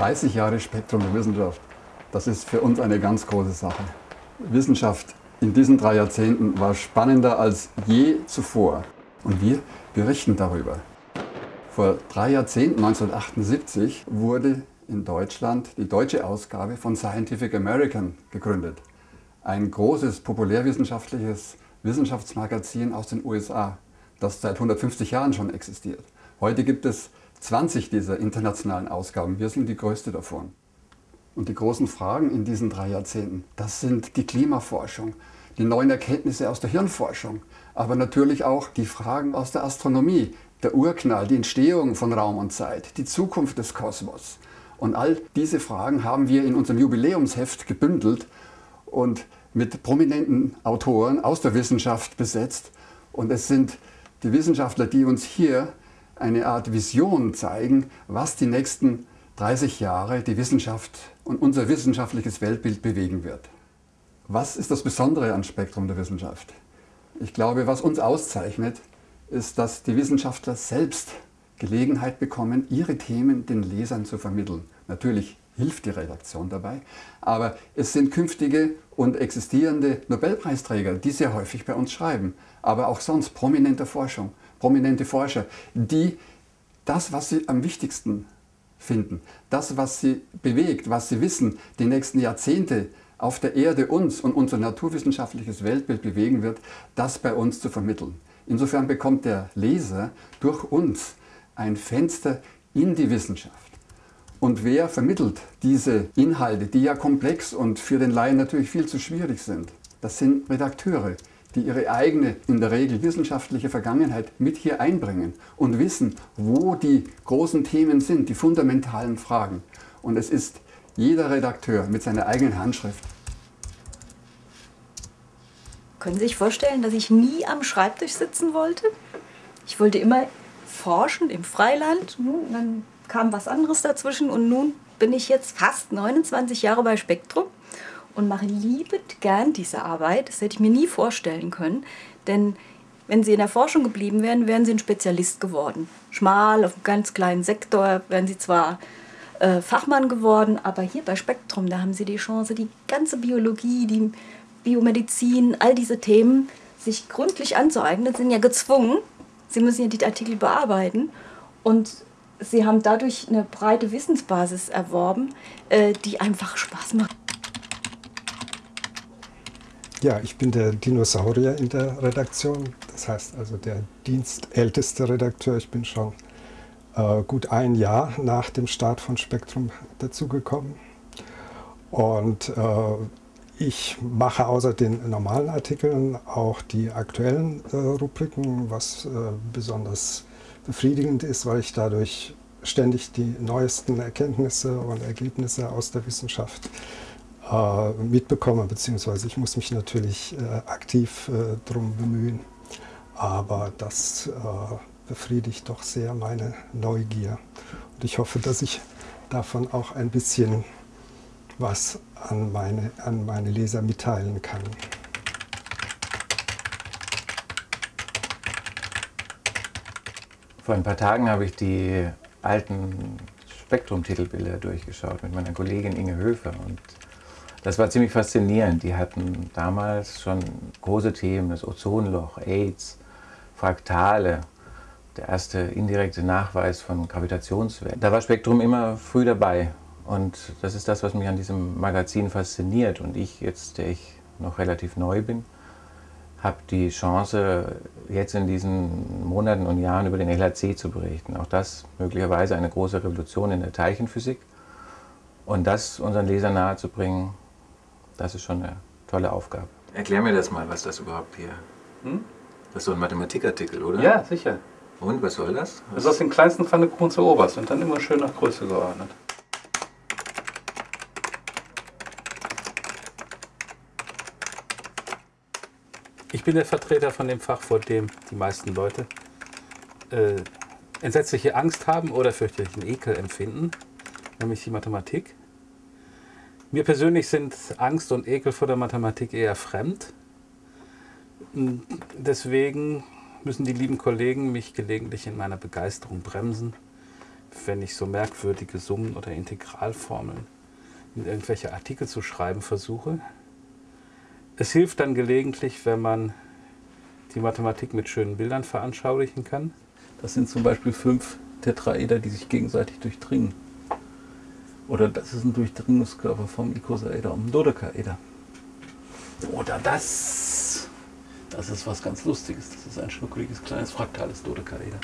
30 Jahre Spektrum der Wissenschaft, das ist für uns eine ganz große Sache. Wissenschaft in diesen drei Jahrzehnten war spannender als je zuvor. Und wir berichten darüber. Vor drei Jahrzehnten, 1978, wurde in Deutschland die deutsche Ausgabe von Scientific American gegründet. Ein großes populärwissenschaftliches Wissenschaftsmagazin aus den USA, das seit 150 Jahren schon existiert. Heute gibt es 20 dieser internationalen Ausgaben. Wir sind die größte davon. Und die großen Fragen in diesen drei Jahrzehnten, das sind die Klimaforschung, die neuen Erkenntnisse aus der Hirnforschung, aber natürlich auch die Fragen aus der Astronomie, der Urknall, die Entstehung von Raum und Zeit, die Zukunft des Kosmos. Und all diese Fragen haben wir in unserem Jubiläumsheft gebündelt und mit prominenten Autoren aus der Wissenschaft besetzt. Und es sind die Wissenschaftler, die uns hier eine Art Vision zeigen, was die nächsten 30 Jahre die Wissenschaft und unser wissenschaftliches Weltbild bewegen wird. Was ist das Besondere an Spektrum der Wissenschaft? Ich glaube, was uns auszeichnet, ist, dass die Wissenschaftler selbst Gelegenheit bekommen, ihre Themen den Lesern zu vermitteln. Natürlich hilft die Redaktion dabei, aber es sind künftige und existierende Nobelpreisträger, die sehr häufig bei uns schreiben, aber auch sonst prominente Forschung, prominente Forscher, die das, was sie am wichtigsten finden, das, was sie bewegt, was sie wissen, die nächsten Jahrzehnte auf der Erde uns und unser naturwissenschaftliches Weltbild bewegen wird, das bei uns zu vermitteln. Insofern bekommt der Leser durch uns ein Fenster in die Wissenschaft. Und wer vermittelt diese Inhalte, die ja komplex und für den Laien natürlich viel zu schwierig sind? Das sind Redakteure, die ihre eigene, in der Regel wissenschaftliche Vergangenheit mit hier einbringen und wissen, wo die großen Themen sind, die fundamentalen Fragen. Und es ist jeder Redakteur mit seiner eigenen Handschrift. Können Sie sich vorstellen, dass ich nie am Schreibtisch sitzen wollte? Ich wollte immer forschen im Freiland. Dann kam was anderes dazwischen und nun bin ich jetzt fast 29 Jahre bei Spektrum und mache liebend gern diese Arbeit. Das hätte ich mir nie vorstellen können, denn wenn Sie in der Forschung geblieben wären, wären Sie ein Spezialist geworden. Schmal, auf einem ganz kleinen Sektor wären Sie zwar äh, Fachmann geworden, aber hier bei Spektrum, da haben Sie die Chance, die ganze Biologie, die Biomedizin, all diese Themen sich gründlich anzueignen, sind ja gezwungen. Sie müssen ja die Artikel bearbeiten und Sie haben dadurch eine breite Wissensbasis erworben, äh, die einfach Spaß macht. Ja, ich bin der Dinosaurier in der Redaktion, das heißt also der dienstälteste Redakteur. Ich bin schon äh, gut ein Jahr nach dem Start von Spektrum dazugekommen. Und äh, ich mache außer den normalen Artikeln auch die aktuellen äh, Rubriken, was äh, besonders befriedigend ist, weil ich dadurch ständig die neuesten Erkenntnisse und Ergebnisse aus der Wissenschaft äh, mitbekomme, beziehungsweise ich muss mich natürlich äh, aktiv äh, darum bemühen. Aber das äh, befriedigt doch sehr meine Neugier. Und ich hoffe, dass ich davon auch ein bisschen was an meine, an meine Leser mitteilen kann. Vor ein paar Tagen habe ich die alten Spektrum-Titelbilder durchgeschaut mit meiner Kollegin Inge Höfer und das war ziemlich faszinierend. Die hatten damals schon große Themen, das Ozonloch, AIDS, Fraktale, der erste indirekte Nachweis von Gravitationswellen. Da war Spektrum immer früh dabei. Und das ist das, was mich an diesem Magazin fasziniert. Und ich jetzt, der ich noch relativ neu bin, habe die Chance, jetzt in diesen Monaten und Jahren über den LHC zu berichten. Auch das möglicherweise eine große Revolution in der Teilchenphysik. Und das unseren Lesern nahezubringen, das ist schon eine tolle Aufgabe. Erklär mir das mal, was das überhaupt hier... Hm? Das ist so ein Mathematikartikel, oder? Ja, sicher. Und, was soll das? Das ist aus den kleinsten Pfannekuchen zur Oberst und dann immer schön nach Größe geordnet. Ich bin der Vertreter von dem Fach, vor dem die meisten Leute äh, entsetzliche Angst haben oder fürchterlichen Ekel empfinden, nämlich die Mathematik. Mir persönlich sind Angst und Ekel vor der Mathematik eher fremd. Deswegen müssen die lieben Kollegen mich gelegentlich in meiner Begeisterung bremsen, wenn ich so merkwürdige Summen oder Integralformeln in irgendwelche Artikel zu schreiben versuche. Es hilft dann gelegentlich, wenn man die Mathematik mit schönen Bildern veranschaulichen kann. Das sind zum Beispiel fünf Tetraeder, die sich gegenseitig durchdringen. Oder das ist ein Durchdringungskörper vom Icosaeder um Dodekaeder. Oder das. Das ist was ganz Lustiges. Das ist ein schnuckeliges kleines fraktales Dodekaeder.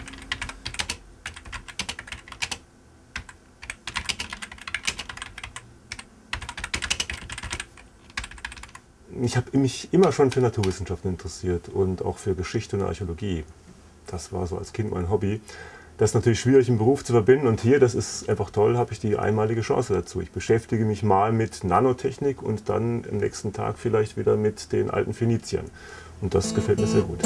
ich habe mich immer schon für Naturwissenschaften interessiert und auch für Geschichte und Archäologie. Das war so als Kind mein Hobby. Das ist natürlich schwierig im Beruf zu verbinden und hier, das ist einfach toll, habe ich die einmalige Chance dazu. Ich beschäftige mich mal mit Nanotechnik und dann am nächsten Tag vielleicht wieder mit den alten Phöniziern. Und das gefällt mir sehr gut.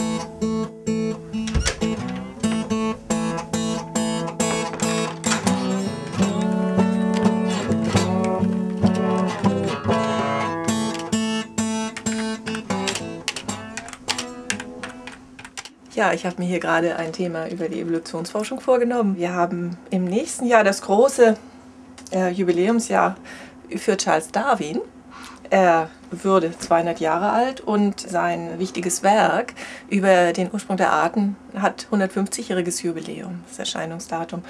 Ja, ich habe mir hier gerade ein Thema über die Evolutionsforschung vorgenommen. Wir haben im nächsten Jahr das große äh, Jubiläumsjahr für Charles Darwin. Er würde 200 Jahre alt und sein wichtiges Werk über den Ursprung der Arten hat 150-jähriges Jubiläum, das Erscheinungsdatum.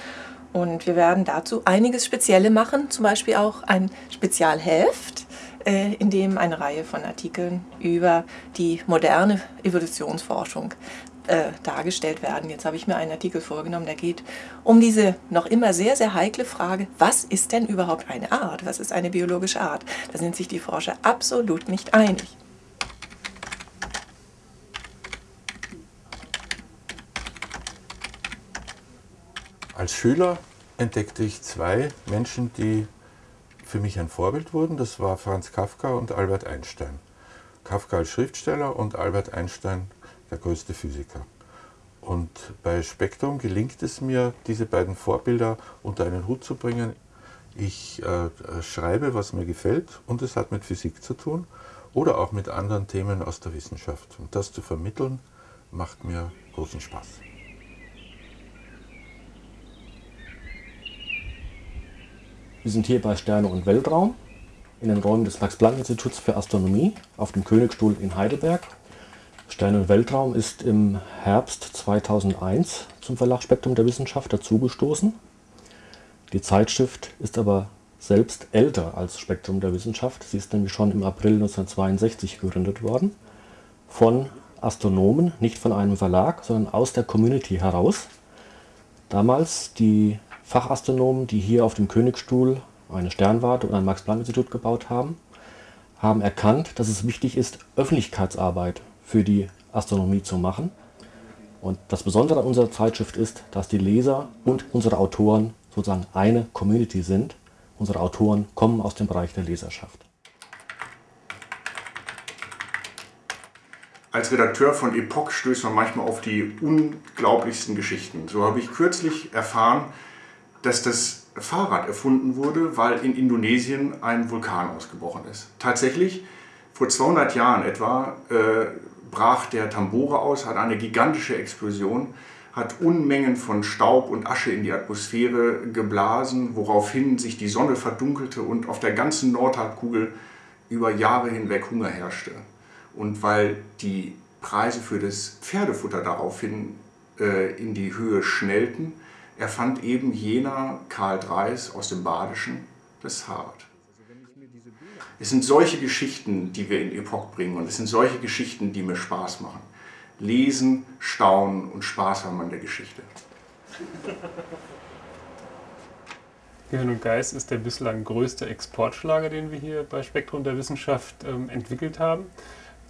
Und wir werden dazu einiges Spezielle machen, zum Beispiel auch ein Spezialheft, äh, in dem eine Reihe von Artikeln über die moderne Evolutionsforschung äh, dargestellt werden. Jetzt habe ich mir einen Artikel vorgenommen, der geht um diese noch immer sehr, sehr heikle Frage, was ist denn überhaupt eine Art? Was ist eine biologische Art? Da sind sich die Forscher absolut nicht einig. Als Schüler entdeckte ich zwei Menschen, die für mich ein Vorbild wurden. Das war Franz Kafka und Albert Einstein. Kafka als Schriftsteller und Albert Einstein der größte Physiker. Und bei Spektrum gelingt es mir, diese beiden Vorbilder unter einen Hut zu bringen. Ich äh, schreibe, was mir gefällt und es hat mit Physik zu tun oder auch mit anderen Themen aus der Wissenschaft. Und das zu vermitteln, macht mir großen Spaß. Wir sind hier bei Sterne und Weltraum in den Räumen des Max-Planck-Instituts für Astronomie auf dem Königstuhl in Heidelberg Sterne und Weltraum ist im Herbst 2001 zum Verlag Spektrum der Wissenschaft dazugestoßen. Die Zeitschrift ist aber selbst älter als Spektrum der Wissenschaft. Sie ist nämlich schon im April 1962 gegründet worden. Von Astronomen, nicht von einem Verlag, sondern aus der Community heraus. Damals die Fachastronomen, die hier auf dem Königstuhl eine Sternwarte und ein Max-Planck-Institut gebaut haben, haben erkannt, dass es wichtig ist, Öffentlichkeitsarbeit für die Astronomie zu machen. Und das Besondere an unserer Zeitschrift ist, dass die Leser und unsere Autoren sozusagen eine Community sind. Unsere Autoren kommen aus dem Bereich der Leserschaft. Als Redakteur von Epoch stößt man manchmal auf die unglaublichsten Geschichten. So habe ich kürzlich erfahren, dass das Fahrrad erfunden wurde, weil in Indonesien ein Vulkan ausgebrochen ist. Tatsächlich, vor 200 Jahren etwa, äh, brach der Tambora aus, hat eine gigantische Explosion, hat Unmengen von Staub und Asche in die Atmosphäre geblasen, woraufhin sich die Sonne verdunkelte und auf der ganzen Nordhalbkugel über Jahre hinweg Hunger herrschte. Und weil die Preise für das Pferdefutter daraufhin äh, in die Höhe schnellten, erfand eben jener Karl Dreis aus dem Badischen das Fahrrad. Es sind solche Geschichten, die wir in Epoch bringen und es sind solche Geschichten, die mir Spaß machen. Lesen, staunen und Spaß haben an der Geschichte. Gehirn und Geist ist der bislang größte Exportschlager, den wir hier bei Spektrum der Wissenschaft ähm, entwickelt haben.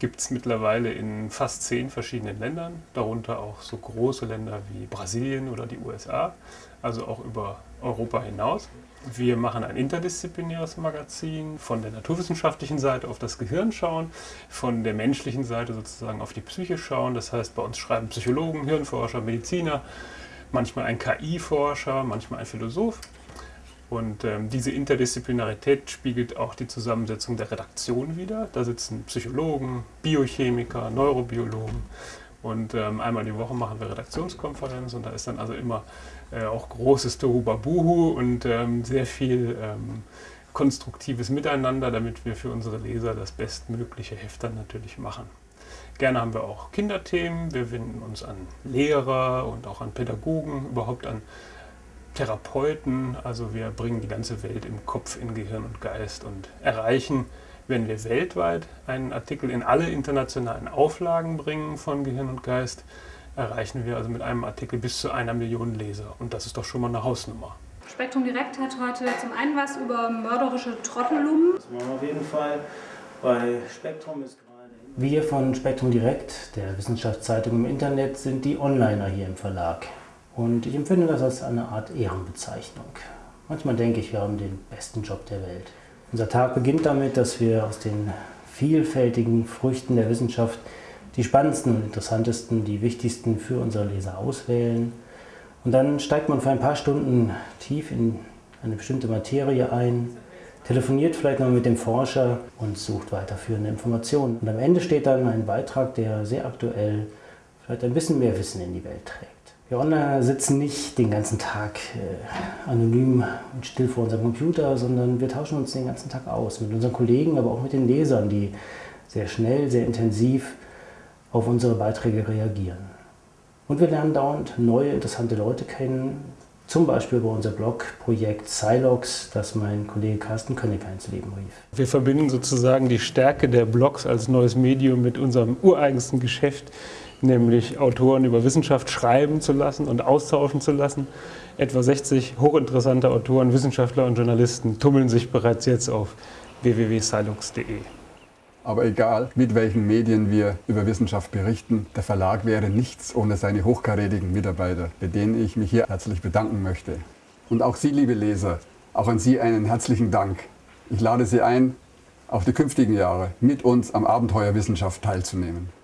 Gibt es mittlerweile in fast zehn verschiedenen Ländern, darunter auch so große Länder wie Brasilien oder die USA, also auch über Europa hinaus. Wir machen ein interdisziplinäres Magazin, von der naturwissenschaftlichen Seite auf das Gehirn schauen, von der menschlichen Seite sozusagen auf die Psyche schauen. Das heißt, bei uns schreiben Psychologen, Hirnforscher, Mediziner, manchmal ein KI-Forscher, manchmal ein Philosoph. Und ähm, diese Interdisziplinarität spiegelt auch die Zusammensetzung der Redaktion wider. Da sitzen Psychologen, Biochemiker, Neurobiologen, Und ähm, einmal die Woche machen wir Redaktionskonferenz und da ist dann also immer äh, auch großes Tohuwabuhu und ähm, sehr viel ähm, konstruktives Miteinander, damit wir für unsere Leser das bestmögliche Heft dann natürlich machen. Gerne haben wir auch Kinderthemen, wir wenden uns an Lehrer und auch an Pädagogen, überhaupt an Therapeuten. Also wir bringen die ganze Welt im Kopf, in Gehirn und Geist und erreichen, wenn wir weltweit einen Artikel in alle internationalen Auflagen bringen von Gehirn und Geist, erreichen wir also mit einem Artikel bis zu einer Million Leser. Und das ist doch schon mal eine Hausnummer. Spektrum Direkt hat heute zum einen was über mörderische Trottellumen. Das machen wir auf jeden Fall. Bei Spektrum ist gerade. Wir von Spektrum Direkt, der Wissenschaftszeitung im Internet, sind die Onliner hier im Verlag. Und ich empfinde das als eine Art Ehrenbezeichnung. Manchmal denke ich, wir haben den besten Job der Welt. Unser Tag beginnt damit, dass wir aus den vielfältigen Früchten der Wissenschaft die spannendsten und interessantesten, die wichtigsten für unsere Leser auswählen. Und dann steigt man für ein paar Stunden tief in eine bestimmte Materie ein, telefoniert vielleicht noch mit dem Forscher und sucht weiterführende Informationen. Und am Ende steht dann ein Beitrag, der sehr aktuell vielleicht ein bisschen mehr Wissen in die Welt trägt. Wir Online sitzen nicht den ganzen Tag äh, anonym und still vor unserem Computer, sondern wir tauschen uns den ganzen Tag aus mit unseren Kollegen, aber auch mit den Lesern, die sehr schnell, sehr intensiv auf unsere Beiträge reagieren. Und wir lernen dauernd neue, interessante Leute kennen, zum Beispiel über unser Blog-Projekt Silox, das mein Kollege Carsten König ins Leben rief. Wir verbinden sozusagen die Stärke der Blogs als neues Medium mit unserem ureigensten Geschäft, nämlich Autoren über Wissenschaft schreiben zu lassen und austauschen zu lassen. Etwa 60 hochinteressante Autoren, Wissenschaftler und Journalisten tummeln sich bereits jetzt auf www.silux.de. Aber egal, mit welchen Medien wir über Wissenschaft berichten, der Verlag wäre nichts ohne seine hochkarätigen Mitarbeiter, bei denen ich mich hier herzlich bedanken möchte. Und auch Sie, liebe Leser, auch an Sie einen herzlichen Dank. Ich lade Sie ein, auch die künftigen Jahre mit uns am Abenteuer Wissenschaft teilzunehmen.